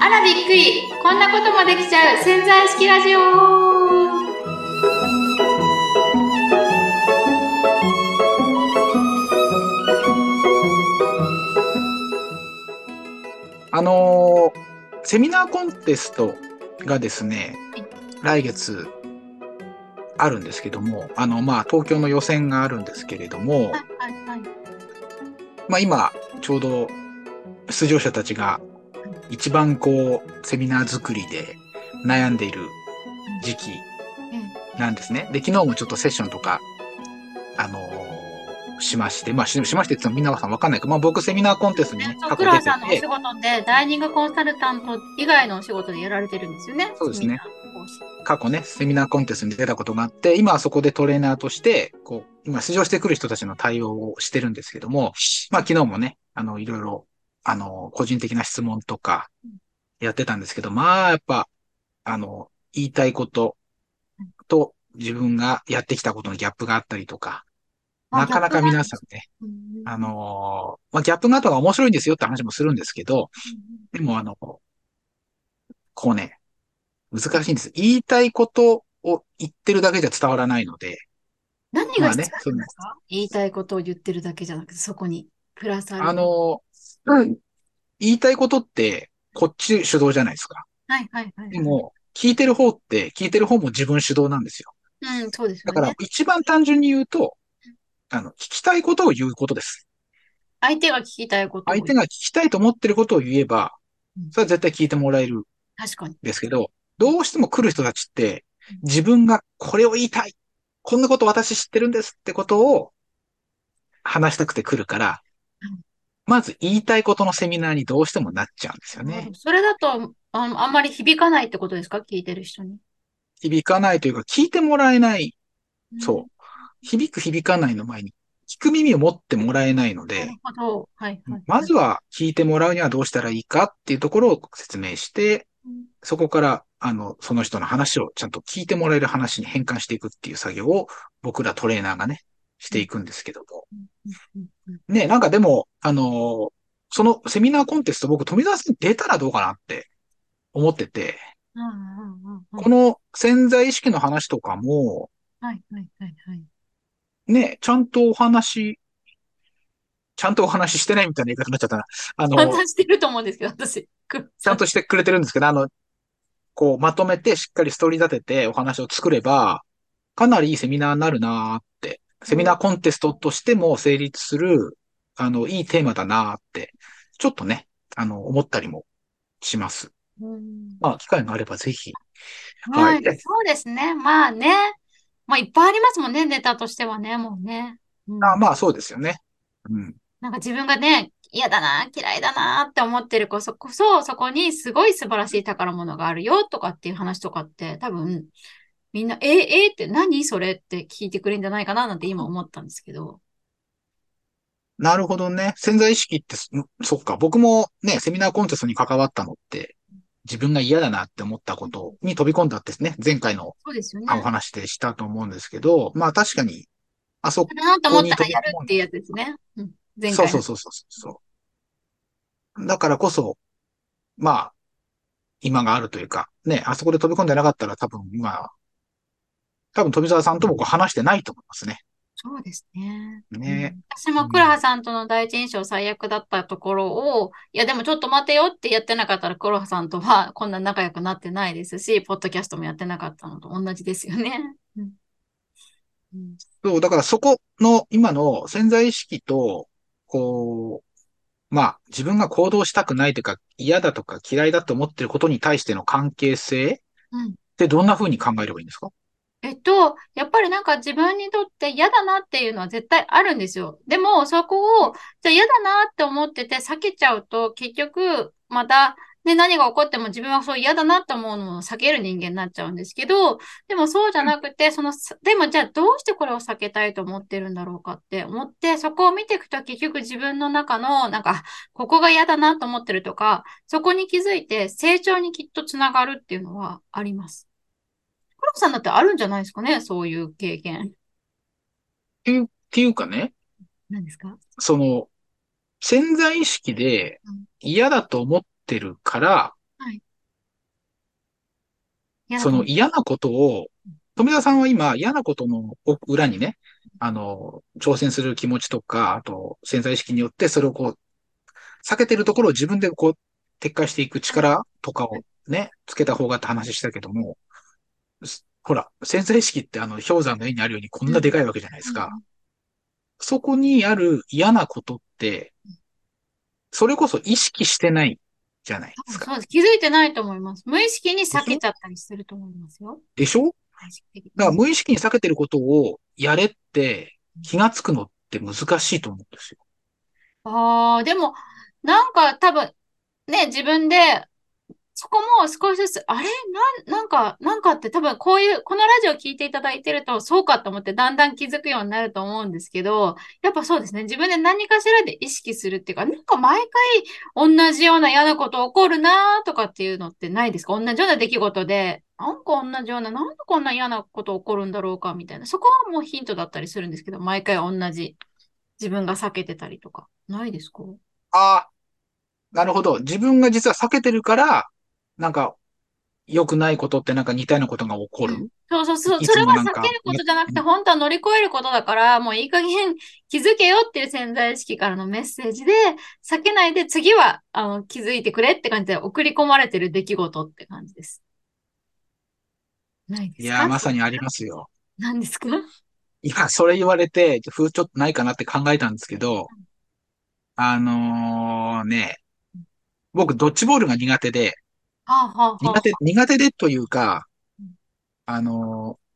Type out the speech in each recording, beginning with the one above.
あらびっくり。こんなこともできちゃう。潜在意識ラジオ。あのーセミナーコンテストがですね、来月あるんですけども、あの、まあ、東京の予選があるんですけれども、はいまあ、今、ちょうど出場者たちが一番こう、セミナー作りで悩んでいる時期なんですね。で、昨日もちょっとセッションとか、あのしまして、まあ、ししましてって言ってもみんなさんわかんないけど、まあ、僕セミナーコンテストにね、過去出て黒田さんのお仕て、事でダイニングコンサルタント以外のお仕事でやられてるんですよね。そうですね。過去ね、セミナーコンテストに出たことがあって、今はそこでトレーナーとして、こう、今出場してくる人たちの対応をしてるんですけども、まあ昨日もね、あの、いろいろ、あの、個人的な質問とかやってたんですけど、まあやっぱ、あの、言いたいことと自分がやってきたことのギャップがあったりとか、あなかなか皆さんね、うんあの、まあギャップがあった方が面白いんですよって話もするんですけど、でもあの、こうね、難しいんです。言いたいことを言ってるだけじゃ伝わらないので、何が必要まあねなんですか、言いたいことを言ってるだけじゃなくて、そこにプラスあ、の、言いたいことって、こっち主導じゃないですか。はいはいはい。で、も、聞いてる方って、聞いてる方も自分主導なんですよ。うん、そうですよだからね。、一番単純に言うと、あの、聞きたいことを言うことです。相手が聞きたいことを相手が聞きたいと思ってることを言えばうん、それは絶対聞いてもらえるん確かに。ですけど、どうしても来る人たちって、自分がこれを言いたい。こんなこと私知ってるんですってことを話したくて来るからうん、まず言いたいことのセミナーにどうしてもなっちゃうんですよね。それだとあ、あんまり響かないってことですか？聞いてる人に。響かないというか、聞いてもらえない。うんそう。響く響かないの前に、聞く耳を持ってもらえないので。まずは聞いてもらうにはどうしたらいいかっていうところを説明して、うん。そこから、あの、その人の話をちゃんと聞いてもらえる話に変換していくっていう作業を僕らトレーナーがね、していくんですけども。ね、なんかでも、あのーそのセミナーコンテスト僕富澤さんに出たらどうかなって思ってて、この潜在意識の話とかも、はいはいはいはい。ね、ちゃんとお話、ちゃんとお話ししてないみたいな言い方になっちゃったな。あの、簡単してると思うんですけど、私。く ちゃんとしてくれてるんですけど、あの、こう、まとめてしっかりストーリー立ててお話を作れば、かなりいいセミナーになるなーって、セミナーコンテストとしても成立する、あの、いいテーマだなーって、ちょっとね、あの、思ったりもします。うんまあ、機会があればぜひ。ははいい、そうですね。まあね。まあいっぱいありますもんね、ネタとしてはね、もうね。うんあまあ、そうですよね。うん。なんか自分がね、嫌だな、嫌いだなって思ってるこそこそ、そこにすごい素晴らしい宝物があるよとかっていう話とかって、多分、みんな、え、えって何それって聞いてくれるんじゃないかななんて今思ったんですけど。なるほどね。潜在意識ってそ、そっか。僕もね、セミナーコンテストに関わったのって、自分が嫌だなって思ったことに飛び込んだってね、前回のお話でしたと思うんですけど、まあ確かに、あそこ嫌だなと思ったらやるっていうやつですね。うん、前回の。そうそうそうそうそう。だからこそ、まあ、今があるというか、ね、あそこで飛び込んでなかったら多分今、多分富澤さんともこう話してないと思いますね。そうですね。ね。うん。私も黒羽さんとの第一印象最悪だったところを、いやでもちょっと待てよってやってなかったら黒羽さんとはこんな仲良くなってないですし、ポッドキャストもやってなかったのと同じですよね。うん。うん。そう、だからそこの今の潜在意識と、こう、まあ自分が行動したくないというか嫌だとか嫌いだと思ってることに対しての関係性うん。ってどんな風に考えればいいんですか？えっと、やっぱりなんか自分にとって嫌だなっていうのは絶対あるんですよ。でも、そこを、じゃあ嫌だなって思ってて避けちゃうと、結局、また、ね、何が起こっても自分はそう嫌だなって思うのを避ける人間になっちゃうんですけど、でもそうじゃなくて、その、でもじゃあどうしてこれを避けたいと思ってるんだろうかって思って、そこを見ていくと結局自分の中の、なんか、あここが嫌だなと思ってるとか、そこに気づいて成長にきっとつながるっていうのはあります。黒木さんだってあるんじゃないですかね、そういう経験。っていう、っていうかね、何ですか？その、潜在意識でうん。嫌だと思ってるから、はい。その嫌なことを、富田さんは今嫌なことの裏にね、あの、挑戦する気持ちとか、あと潜在意識によってそれをこう、避けてるところを自分でこう、撤回していく力とかをね、つけた方がって話したけども、すほら、潜在意識ってあの、氷山の絵にあるようにこんなでかいわけじゃないですか。そこにある嫌なことって、それこそ意識してないじゃないですか。そうです。気づいてないと思います。無意識に避けちゃったりすると思いますよ。でしょ？だから無意識に避けてることをやれって気がつくのって難しいと思うんですよ。ああ、でも、なんか多分、ね、自分で、そこも少しずつ、あれ？なん、なんか、なんかって多分こういう、このラジオ聞いていただいてると、そうかと思ってだんだん気づくようになると思うんですけど、やっぱそうですね。自分で何かしらで意識するっていうか、なんか毎回同じような嫌なこと起こるなとかっていうのってないですか？同じような出来事で、なんか同じような、なんでこんな嫌なこと起こるんだろうかみたいな。そこはもうヒントだったりするんですけど、毎回同じ。自分が避けてたりとか。ないですか？あ、なるほど。自分が実は避けてるから、なんか良くないことってなんか似たようなことが起こる？うんそうそうそう。いそれは避けることじゃなくて、本当は乗り越えることだから、もういい加減気づけよっていう潜在意識からのメッセージで、避けないで次はあの気づいてくれって感じで送り込まれてる出来事って感じです。ないですかいやー、まさにありますよ。何ですかいや、それ言われて、ちょっとないかなって考えたんですけど、あのーね、僕、ドッジボールが苦手で、はあ、はあは苦手、苦手でというかうん、あのー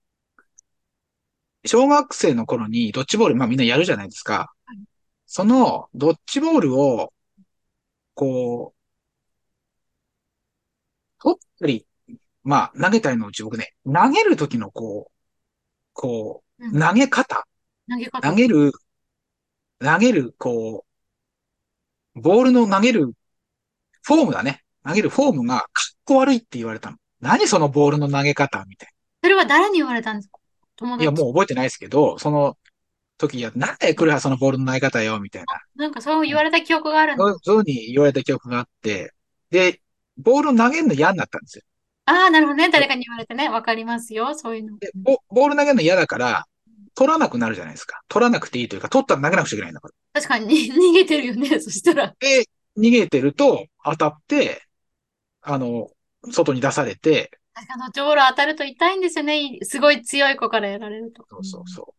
小学生の頃にドッジボール、まあみんなやるじゃないですかはい。そのドッジボールを、こう、取ったり、まあ投げたりのうち僕ね、投げる時のこう、こう、うん投げ方、投げ方。投げる、投げる、こう、ボールの投げるフォームだね。投げるフォームがかっこ悪いって言われたの。何そのボールの投げ方みたいそれは誰に言われたんですか？友な。い達。や、もう覚えてないですけど、その時、いや、なんだよ、来るはそのボールの投げ方よ、みたいな。なんかそう言われた記憶があるんだ。そうそういうふうに言われた記憶があって、で、ボールを投げるの嫌になったんですよ。ああ、なるほどね。誰かに言われてね。わかりますよ。そういうの。で、ボボール投げるの嫌だから、取らなくなるじゃないですか。取らなくていいというか、取ったら投げなくちゃいけないんだから。確かに逃げてるよね。そしたら。で、逃げてると当たって、あの、外に出されて、確かにドッジボール当たると痛いんですよね。すごい強い子からやられると。そうそうそう。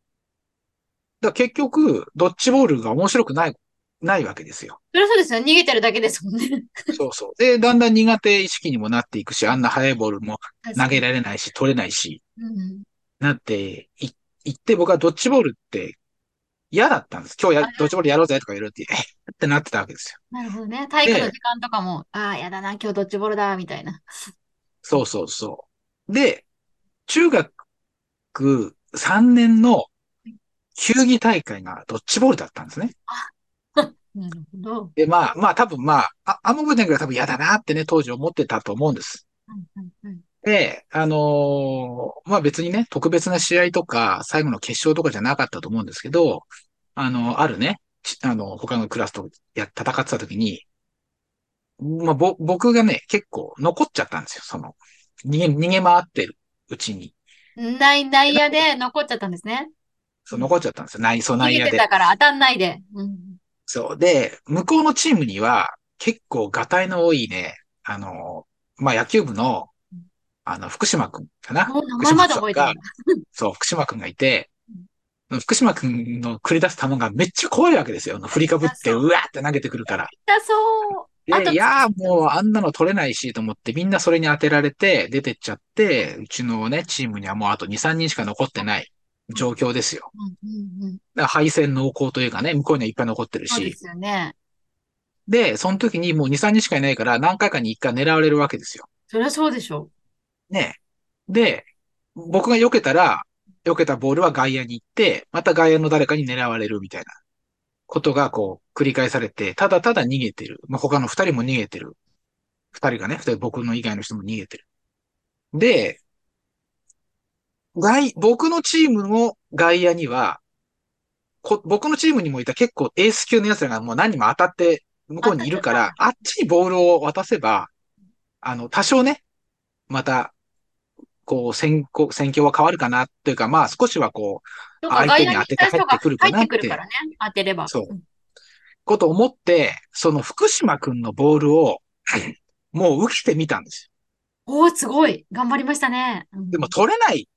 だ結局、ドッジボールが面白くない、ないわけですよ。それはそうですよ。逃げてるだけですもんね。そうそう。で、だんだん苦手意識にもなっていくし、あんな速いボールも投げられないし、取れないし、うん。なってい、行って僕はドッジボールって嫌だったんです。今日や、ドッジボールやろうぜとか言われて、え っってなってたわけですよ。なるほどね。体育の時間とかも、ああ、やだな、今日ドッジボールだ、みたいな。そうそうそう。で、中学3年の球技大会がドッジボールだったんですね。なるほど。で、まあ、まあ多分まあ、あ、あんま覚えてないけど多分嫌だなってね、当時思ってたと思うんです。うんうんうんで、あのーまあ別にね、特別な試合とか、最後の決勝とかじゃなかったと思うんですけど、あの、あるね、ちあの、他のクラスとや、戦ってた時に、まあ、ぼ、僕がね、結構残っちゃったんですよ、その、逃げ、逃げ回ってるうちに。内内野で残っちゃったんですね。そう、残っちゃったんですよ。内、そ内野で。げてたから当たんないで。うん。そう。で、向こうのチームには、結構、がたいの多いね、あの、まあ、野球部の、あの、福島くんかな？もう名前まで覚えてるんだ。そう、福島くんがいて、福島くんの繰り出す球がめっちゃ怖いわけですよ。振りかぶって、そううわーって投げてくるから。だそう。いやーもうあんなの取れないしと思って、みんなそれに当てられて出てっちゃって、うちのね、チームにはもうあと2、3人しか残ってない状況ですよ。うんうんうん。だから敗戦濃厚というかね、向こうにはいっぱい残ってるし。そうですよね。で、その時にもう2、3人しかいないから何回かに1回狙われるわけですよ。そりゃそうでしょね。で、僕が避けたら、避けたボールは外野に行って、また外野の誰かに狙われるみたいなことがこう繰り返されて、ただただ逃げてる。まあ、他の二人も逃げてる。二人がね、二人僕の以外の人も逃げてる。で、外、僕のチームの外野には、こ僕のチームにもいた結構エース級の奴らがもう何人も当たって向こうにいるから、あっちにボールを渡せば、あの、多少ね、また、こう、戦況、戦況は変わるかなというか、まあ少しはこう、相手に当てて入ってくるかな入っっててね。当てれば。そうんこと思って、その福島くんのボールを、もう受けてみたんですおー、すごい。頑張りましたね。うんよ。でも取れない、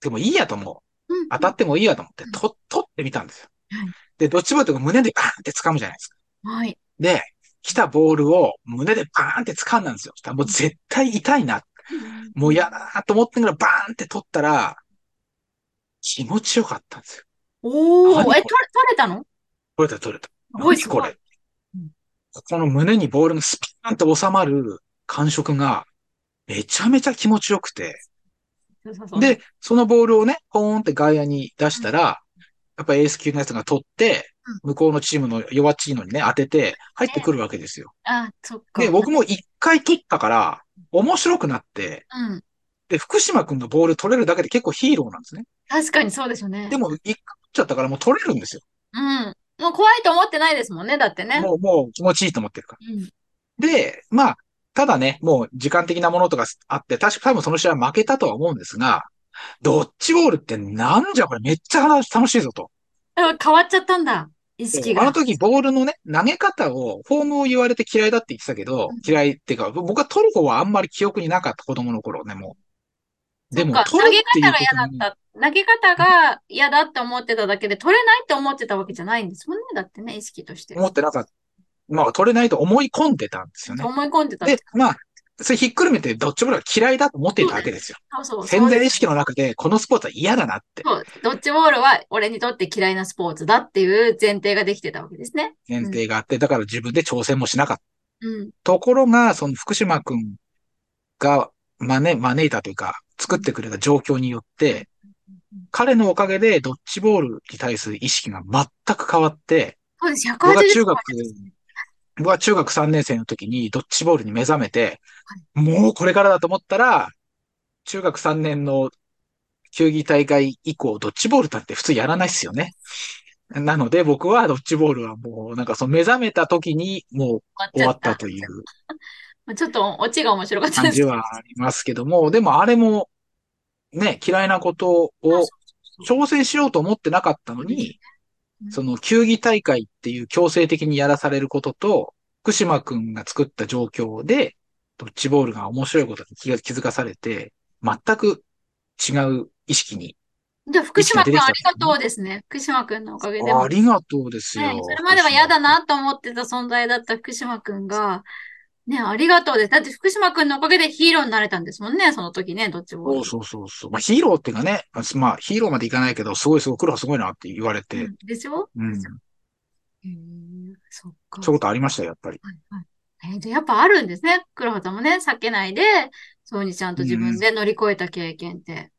でもいいやと思う。うん当たってもいいやと思ってうん、と、取ってみたんですよはい。で、どっちもというか胸でバーンって掴むじゃないですか。はい。で、来たボールを胸でバーンって掴んだんですよ。もう絶対痛いな。もう嫌だなと思ってからバーンって取ったら、気持ちよかったんですよ。おー、何これ？え、取れ、たの？取れた取れた。何これ？うん。ここの胸にボールがスピーンと収まる感触がめちゃめちゃ気持ちよくて。で、そのボールをね、ポーンって外野に出したら、やっぱエース級のやつが取って、向こうのチームの弱チームにね、当てて、入ってくるわけですよ。あ、そっか。で、僕も一回取ったから、面白くなって、うん。で、福島くんのボール取れるだけで結構ヒーローなんですね。確かにそうですよね。でも、一回取っちゃったからもう取れるんですよ。うん。もう怖いと思ってないですもんね、だってね。もう、もう気持ちいいと思ってるから。うん。で、まあ、ただね、もう時間的なものとかあって、確か多分その試合は負けたとは思うんですが、ドッジボールってなんじゃこれめっちゃ楽しいぞと。あ変わっちゃったんだ。意識が。あの時ボールのね、投げ方を、フォームを言われて嫌いだって言ってたけど、うん嫌いっていうか、僕は取る方はあんまり記憶になかった子供の頃ね、もう。でも投げ方が嫌だった。投げ方が嫌だって思ってただけで、取れないって思ってたわけじゃないんですもんね。だってね、意識として。思ってなかった。まあ、取れないと思い込んでたんですよね。思い込んでた。で、まあ、それひっくるめてドッジボールが嫌いだと思っていたわけですよ。そうそう潜在意識の。の中で、このスポーツは嫌だなって。そう、ドッジボールは俺にとって嫌いなスポーツだっていう前提ができてたわけですね。前提があって、だから自分で挑戦もしなかった。うん。ところが、その福島くんが招招いたというか、作ってくれた状況によって、彼のおかげでドッジボールに対する意識が全く変わって、そうです、180僕が中学個ですね僕は中学3年生の時にドッジボールに目覚めて、もうこれからだと思ったら、中学3年の球技大会以降、ドッジボールだって普通やらないっすよね。なので僕はドッジボールはもうなんかその目覚めた時にもう終わったという。まあちょっとオチが面白かったです。感じはありますけども、でもあれもね、嫌いなことを挑戦しようと思ってなかったのに、その球技大会っていう強制的にやらされることと、福島くんが作った状況で、ドッジボールが面白いことに気が気づかされて、全く違う意識に。じゃあ、福島くん意識が出てきたありがとうですね。福島くんのおかげでも。ありがとうですよ。ね、それまでは嫌だなと思ってた存在だった福島くんが、ね、ありがとうです。だって福島くんのおかげでヒーローになれたんですもんね、その時ね、どっちも。そうそうそうそう。まあヒーローっていうかね、まあヒーローまでいかないけど、すごいすごい、黒はすごいなって言われて、うんでしょうん。へえそっか。そういうことありましたよ、やっぱり。はいはいえーじゃあやっぱあるんですね。黒畑もね、避けないで、そうにちゃんと自分で乗り越えた経験って。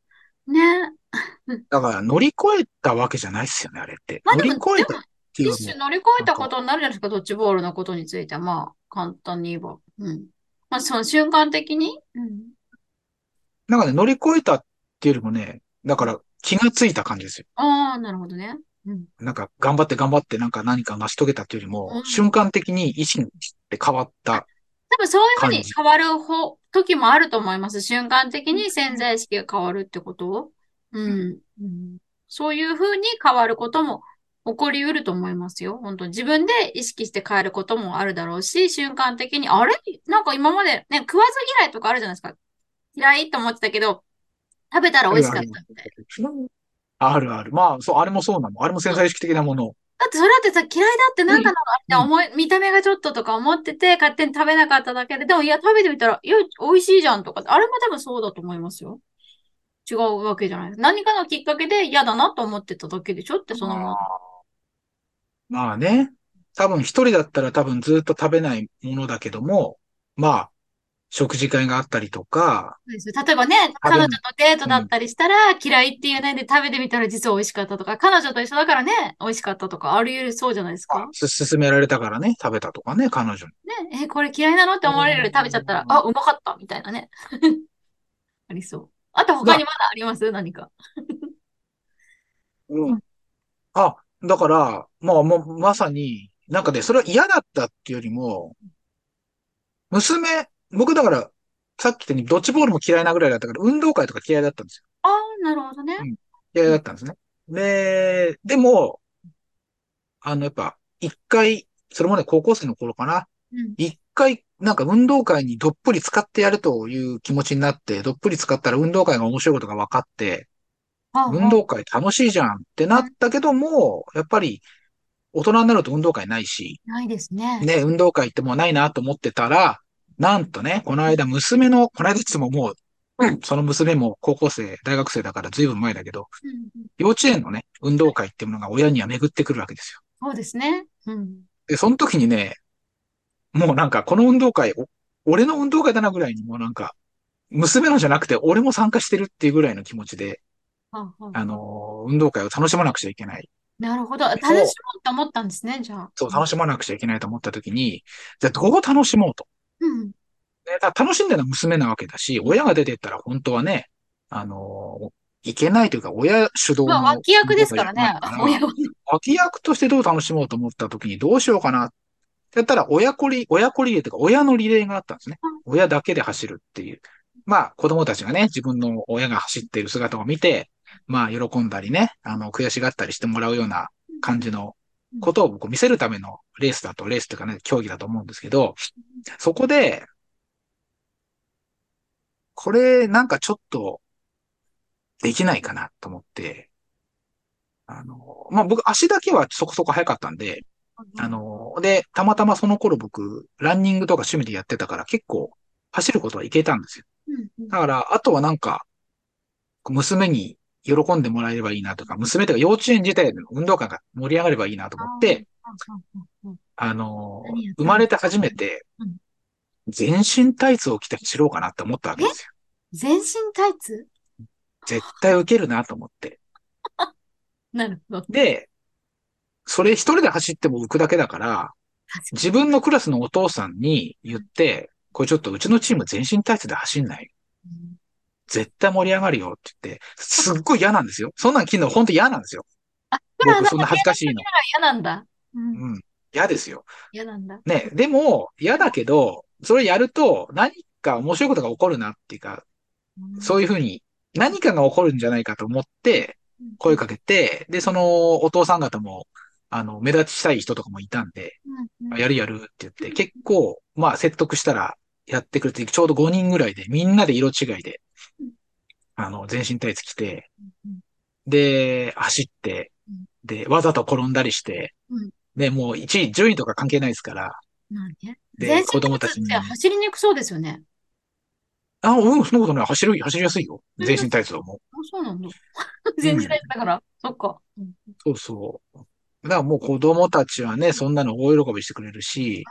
ね。だから乗り越えたわけじゃないですよね、あれって。まあ乗り越えたっていう一種乗り越えたことになるじゃないですか、ドッジボールのことについては。まあ、簡単に言えば。うん。まあ、その瞬間的に、うん。なんかね、乗り越えたっていうよりもね、だから気がついた感じですよ。ああ、なるほどね。うん。なんか頑張って頑張ってなんか何か成し遂げたっていうよりも、うん瞬間的に意識って変わった。多分そういうふうに変わる方、時もあると思います。瞬間的に潜在意識が変わるってこと？うん。うん、そういうふうに変わることも起こりうると思いますよ。本当に自分で意識して変えることもあるだろうし、瞬間的に、あれ？なんか今までね、食わず嫌いとかあるじゃないですか。嫌いと思ってたけど、食べたら美味しかったみたいな。あるある。まあ、そう、あれもそうなの。あれも潜在意識的なもの。だってそれだってさ、嫌いだってなんだろうなって思い、見た目がちょっととか思ってて、勝手に食べなかっただけで、でもいや、食べてみたら、いや、美味しいじゃんとか、あれも多分そうだと思いますよ。違うわけじゃない。何かのきっかけで嫌だなと思ってただけでしょって、そのまま。まあね。多分一人だったら多分ずっと食べないものだけども、まあ、食事会があったりとか、例えばね、彼女とデートだったりしたら、嫌いって言うねで食べてみたら実は美味しかったとか、彼女と一緒だからね、美味しかったとか、あり得るそうじゃないですか。す勧められたからね、食べたとかね、彼女に。ね、え、これ嫌いなの？って思われるより食べちゃったら、あ、うまかったみたいなね。ありそう。あと他にまだあります？何か。うん。あ、だから、まあ、もう、まさに、なんかね、それは嫌だったっていうよりも、娘、僕だから、さっき言ったようにドッジボールも嫌いなぐらいだったから、運動会とか嫌いだったんですよ。ああ、なるほどね。うん嫌いだったんですね。で、でも、あの、やっぱ、一回、それもね、高校生の頃かな。うん。一回、なんか運動会にどっぷり使ってやるという気持ちになって、どっぷり使ったら運動会が面白いことが分かって、はあはあ運動会楽しいじゃんってなったけども、やっぱり大人になると運動会ないし、ないですね。ね、運動会ってもうないなと思ってたら、なんとね、この間娘の、この間いつももう、その娘も高校生、大学生だから随分前だけど、幼稚園のね、運動会っていうものが親には巡ってくるわけですよ。そうですね。うん。で、その時にね、もうなんかこの運動会、お俺の運動会だなぐらいにもうなんか、娘のじゃなくて俺も参加してるっていうぐらいの気持ちで、はあはあはああの、運動会を楽しまなくちゃいけない。なるほど。楽しもうと思ったんですね、じゃあ。そう、楽しまなくちゃいけないと思った時に、じゃあどう楽しもうと。だ楽しんでるのは娘なわけだし、親が出てったら本当はね、あの、いけないというか、親主導の。まあ、脇役ですからね。脇役としてどう楽しもうと思った時にどうしようかなやったら、親子リ、親子リレーというか、親のリレーがあったんですね。親だけで走るっていう。まあ、子供たちがね、自分の親が走っている姿を見て、まあ、喜んだりね、あの、悔しがったりしてもらうような感じのことをこう見せるためのレースだと、レースというかね、競技だと思うんですけど、そこで、これなんかちょっとできないかなと思って、あの、まあ、僕足だけはそこそこ速かったんで、あの、で、たまたまその頃僕、ランニングとか趣味でやってたから結構走ることはいけたんですよ。だから、あとはなんか、娘に喜んでもらえればいいなとか、娘とか幼稚園自体の運動会が盛り上がればいいなと思って、あの？生まれて初めてうん、全身タイツを着て走ろうかなって思ったわけですよ。全身タイツ？絶対受けるなと思って。なるほど。で、それ一人で走っても浮くだけだから、自分のクラスのお父さんに言って、これちょっとうちのチーム全身タイツで走んないに絶対盛り上がるよって言って、すっごい嫌なんですよ。そんなん着るの本当嫌なんですよ。あ、僕そんな恥ずかしいの。嫌なんだ。うん。うん。嫌ですよ。嫌なんだ。ね、でも、嫌だけど、それやると何か面白いことが起こるなっていうか、そういうふうに何かが起こるんじゃないかと思って声かけて、で、そのお父さん方も、あの、目立ちたい人とかもいたんで、やるやるって言って、結構、まあ説得したらやってくれて、ちょうど5人ぐらいで、みんなで色違いでうん、あの、全身タイツ着て、うんで、走ってうん、で、わざと転んだりしてうん、で、もう1位、順位とか関係ないですから。で子供たちに走りにくそうですよね。あ、うん、そんなことない。走る、走りやすいよ。うん全身タイツはもう。あ、そうなんだ。全身タイツだから？そっか。うんそうそう。だからもう子供たちはね、そんなの大喜びしてくれるし、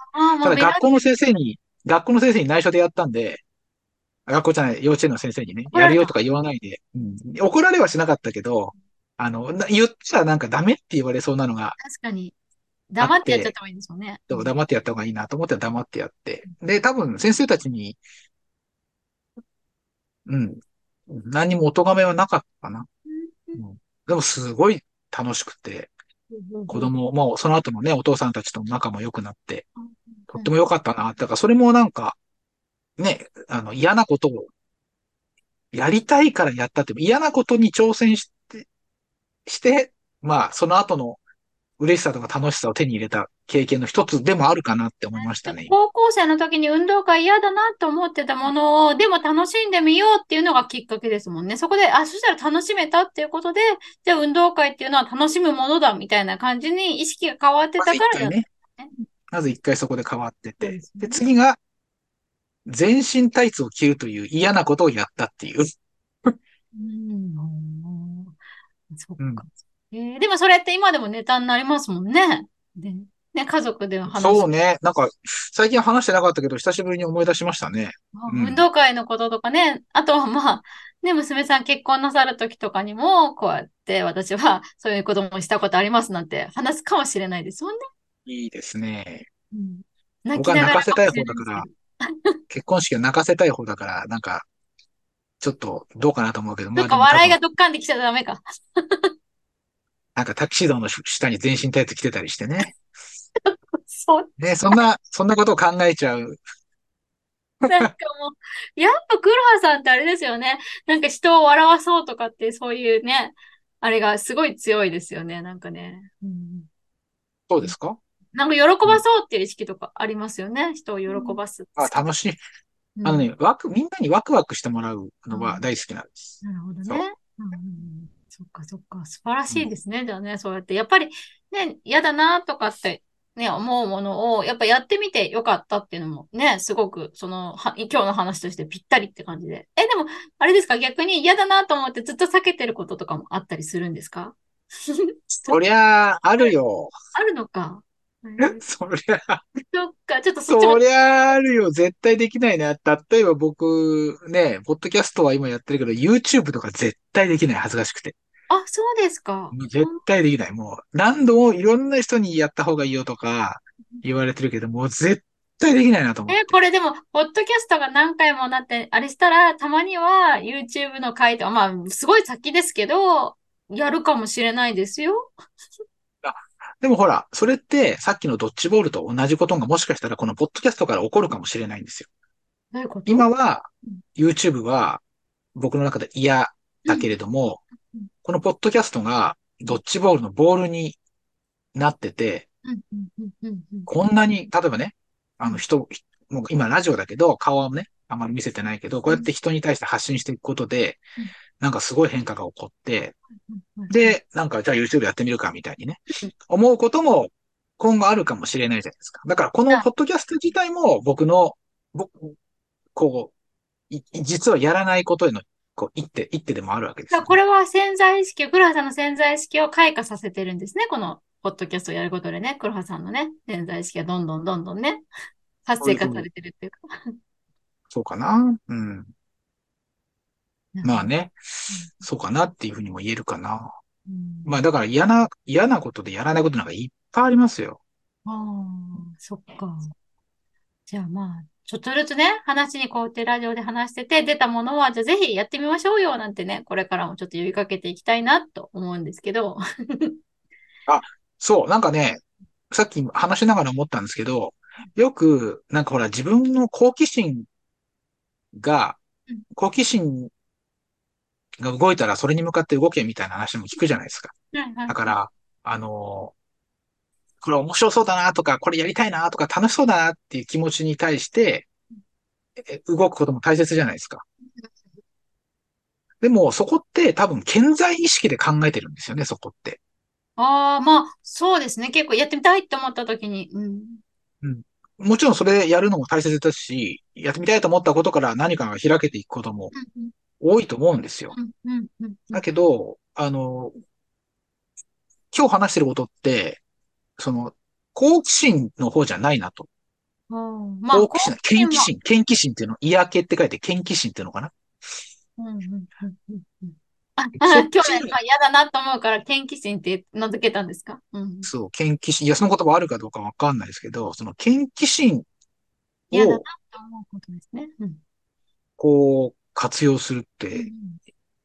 ただ学校の先生に、学校の先生に内緒でやったんで、学校じゃない、幼稚園の先生にね、やるよとか言わないで、うん、怒られはしなかったけど、あの、な言ったらなんかダメって言われそうなのが、確かに。黙ってやっちゃった方がいいんですよね。でも黙ってやった方がいいなと思って黙ってやって。で、多分先生たちに、うん、何にもお咎めはなかったかな。うん、でもすごい楽しくて、子供、もうその後のね、お父さんたちとも仲も良くなって、とっても良かったな。だからそれもなんか、ね、あの嫌なことを、やりたいからやったって、嫌なことに挑戦して、して、まあその後の嬉しさとか楽しさを手に入れた経験の一つでもあるかなって思いましたね。高校生の時に運動会嫌だなと思ってたものを、でも楽しんでみようっていうのがきっかけですもんね。そこで、あ、そしたら楽しめたっていうことで、じゃあ運動会っていうのは楽しむものだみたいな感じに意識が変わってまたからやっず一回ね、まず一回そこで変わっててです、ねで、次が、全身タイツを着るという嫌なことをやったっていう。うん、そっうんか。えーでもそれって今でもネタになりますもんね。で、ね、家族で話す。そうね。なんか、最近話してなかったけど、久しぶりに思い出しましたね。うん運動会のこととかね、あとはまあ、ね、娘さん結婚なさる時とかにも、こうやって私はそういうこともしたことありますなんて話すかもしれないですもんね。いいですね。うん、泣僕は泣かせたい方だから結婚式は泣かせたい方だから、なんか、ちょっとどうかなと思うけど、けどなんか笑いがどっかんできちゃダメか。なんかタキシードの下に全身タイツ着てたりしてね。そう、ね、そんな、そんなことを考えちゃう。なんかもう、やっぱ黒羽さんってあれですよね。なんか人を笑わそうとかってそういうね、あれがすごい強いですよね、なんかね。うん、そうですか？なんか喜ばそうっていう意識とかありますよね、人を喜ばす。あ、楽しい。あのね、ワク、みんなにワクワクしてもらうのは大好きなんです。なるほどね。うんそっかそっか。素晴らしいですね。じゃあね、そうやって。やっぱりね、嫌だなとかってね、思うものを、やっぱやってみてよかったっていうのもね、すごく、その、は今日の話としてぴったりって感じで。え、でも、あれですか？逆に嫌だなと思ってずっと避けてることとかもあったりするんですか？そりゃあ、あるよ。あるのか。そりゃ、そっか、ちょっとそそりゃあるよ。絶対できないね。例えば僕、ね、ポッドキャストは今やってるけど、YouTube とか絶対できない。恥ずかしくて。あ、そうですか。絶対できない。もう、何度もいろんな人にやった方がいいよとか言われてるけど、もう絶対できないなと思って。え、これでも、ポッドキャストが何回もなって、あれしたら、たまには YouTube の回とか、まあ、すごい先ですけど、やるかもしれないですよ。あでもほら、それってさっきのドッジボールと同じことがもしかしたらこのポッドキャストから起こるかもしれないんですよ。今は、YouTube は僕の中で嫌だけれども、このポッドキャストがドッジボールのボールになってて、こんなに、例えばね、あの人、もう今ラジオだけど、顔はね、あまり見せてないけど、こうやって人に対して発信していくことで、なんかすごい変化が起こって、で、なんかじゃあ YouTube やってみるかみたいにね、思うことも今後あるかもしれないじゃないですか。だからこのポッドキャスト自体も僕の、僕、こう、実はやらないことへのこう、一手、一手でもあるわけです、ね、これは潜在意識、黒羽さんの潜在意識を開花させてるんですね。この、ポッドキャストをやることでね、黒羽さんのね、潜在意識がどんどんどんどんね、活性化されてるっていうか。そうかなうん。まあね、そうかなっていうふうにも言えるかな。うん、まあだから嫌な、嫌なことでやらないことなんかいっぱいありますよ。ああ、そっか。じゃあまあ、ちょっとずつね、話にこうやってラジオで話してて、出たものは、じゃあぜひやってみましょうよ、なんてね、これからもちょっと呼びかけていきたいなと思うんですけど。あ、そう、なんかね、さっき話しながら思ったんですけど、よく、なんかほら、自分の好奇心が、好奇心が動いたらそれに向かって動けみたいな話も聞くじゃないですか。だから、あの、これ面白そうだなとか、これやりたいなとか、楽しそうだなっていう気持ちに対して、動くことも大切じゃないですか。でも、そこって多分、健在意識で考えてるんですよね、そこって。ああ、まあ、そうですね。結構やってみたいって思った時に。うん。うん。もちろんそれやるのも大切ですし、やってみたいと思ったことから何かが開けていくことも多いと思うんですよ。だけど、あの、今日話してることって、その、好奇心の方じゃないなと。うんまあ、好奇心、研奇心、研奇心っていうの、嫌気って書いて研奇心っていうのかな？うんうんうんうんあ、去年は嫌だなと思うから、研奇心って名付けたんですか、うん、そう、研奇心。いや、その言葉あるかどうかわかんないですけど、その研奇心を、嫌だなと思うことですね。うん、こう、活用するって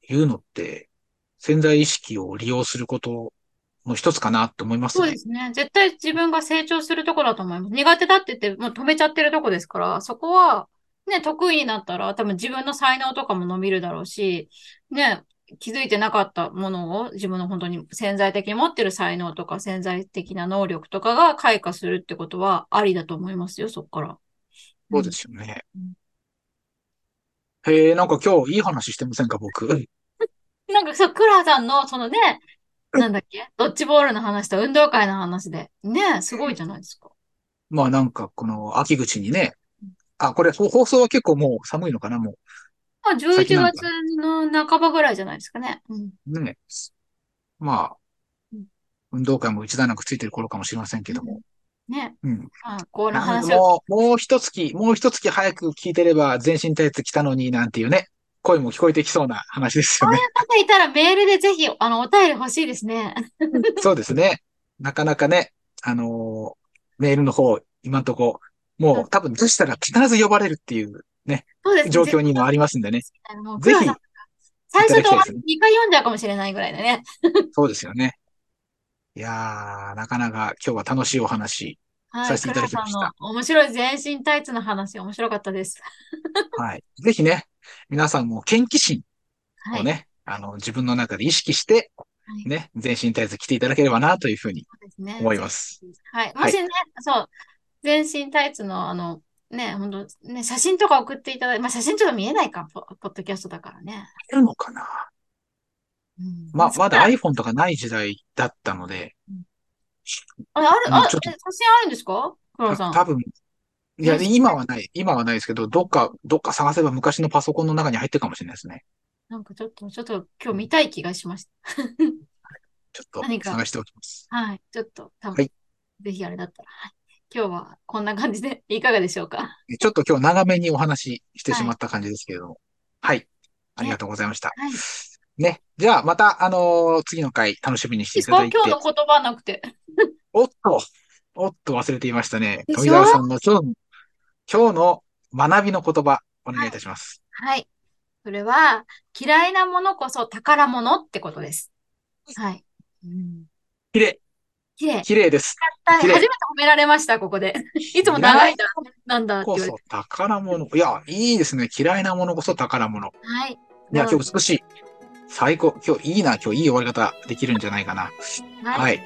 いうのって、潜在意識を利用することの一つかなって思いますね。そうですね。絶対自分が成長するところだと思います。苦手だって言って、もう止めちゃってるとこですから、そこは、ね、得意になったら、多分自分の才能とかも伸びるだろうし、ね、気づいてなかったものを自分の本当に潜在的に持ってる才能とか潜在的な能力とかが開花するってことはありだと思いますよ、そこから。そうですよね。うん、へえ、なんか今日いい話してませんか、僕？なんかそう、クラさんのそのね、なんだっけ？ドッジボールの話と運動会の話で。ねすごいじゃないですか。まあなんか、この秋口にね、あ、これ放送は結構もう寒いのかな、もう。まあ11月の半ばぐらいじゃないですかね。うん、ねまあ、運動会も一段なくついてる頃かもしれませんけども。ね。うん。あこの話もう、もう一月、もう一月早く聞いてれば全身タイツ来たのになんていうね。声も聞こえてきそうな話ですよね。そういう方いたらメールでぜひ、あの、お便り欲しいですね。そうですね。なかなかね、あのー、メールの方、今んとこ、もう多分、どうしたら必ず呼ばれるっていうね、そうですね状況にもありますんでね。ぜひ。最初と2回読んじゃうかもしれないぐらいだね。そうですよね。いやー、なかなか今日は楽しいお話はい。させていただきましたクラさんの面白い全身タイツの話、面白かったです。はい。ぜひね、皆さんも研究心はい。をね、あの、自分の中で意識して、はいね、全身タイツ着ていただければな、というふうに。思います。はい。はいもしね、そう、全身タイツの、あの、ね、本当ね、写真とか送っていただいて、まあ、写真ちょっと見えないか、ポポッドキャストだからね。いるのかな？うんま、まだあ、iPhone とかない時代だったので、ある、あ、うんちょっとえ写真あるんですか？黒田さん。た多分、いや、ね今はない、今はないですけど、どっか、どっか探せば昔のパソコンの中に入ってるかもしれないですね。なんかちょっと、ちょっと今日見たい気がしまし ちょっと何か探しておきます。た。はい。ちょっと、多分、はいぜひあれだったら。はい。今日はこんな感じでいかがでしょうか？ちょっと今日長めにお話ししてしまった感じですけれども。はい。ありがとうございました。はい。いね。じゃあ、また、あのー次の回楽しみにしていただいて。今日の言葉なくて。おっと、おっと忘れていましたね。富澤さんの今日、今日の学びの言葉、お願いいたします。はい。それは、嫌いなものこそ宝物ってことです。はい。うん、綺麗、綺麗。綺麗です。はい綺麗初めて褒められました、ここで。いつも長いな、なんだってこ言われて。そ宝物。いや、いいですね。嫌いなものこそ宝物。はい。いや、今日美しい。最高。今日いいな。今日いい終わり方できるんじゃないかな。はい。はい。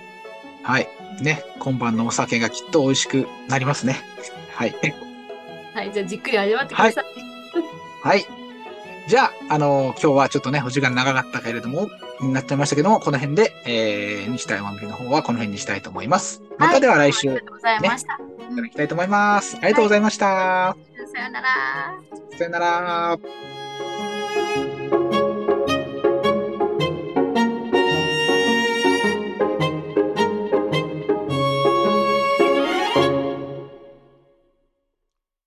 はい。ね。今晩のお酒がきっと美味しくなりますね。はい。はい。じゃあ、じっくり味わってください。はい。じゃあ、あのー今日はちょっとね、お時間長かったけれども、になっちゃいましたけども、この辺で、えー、西田山美の方はこの辺にしたいと思います。またでは来週、いありがとうございました。ただきたいと思います。ありがとうございました。さよなら。さよなら。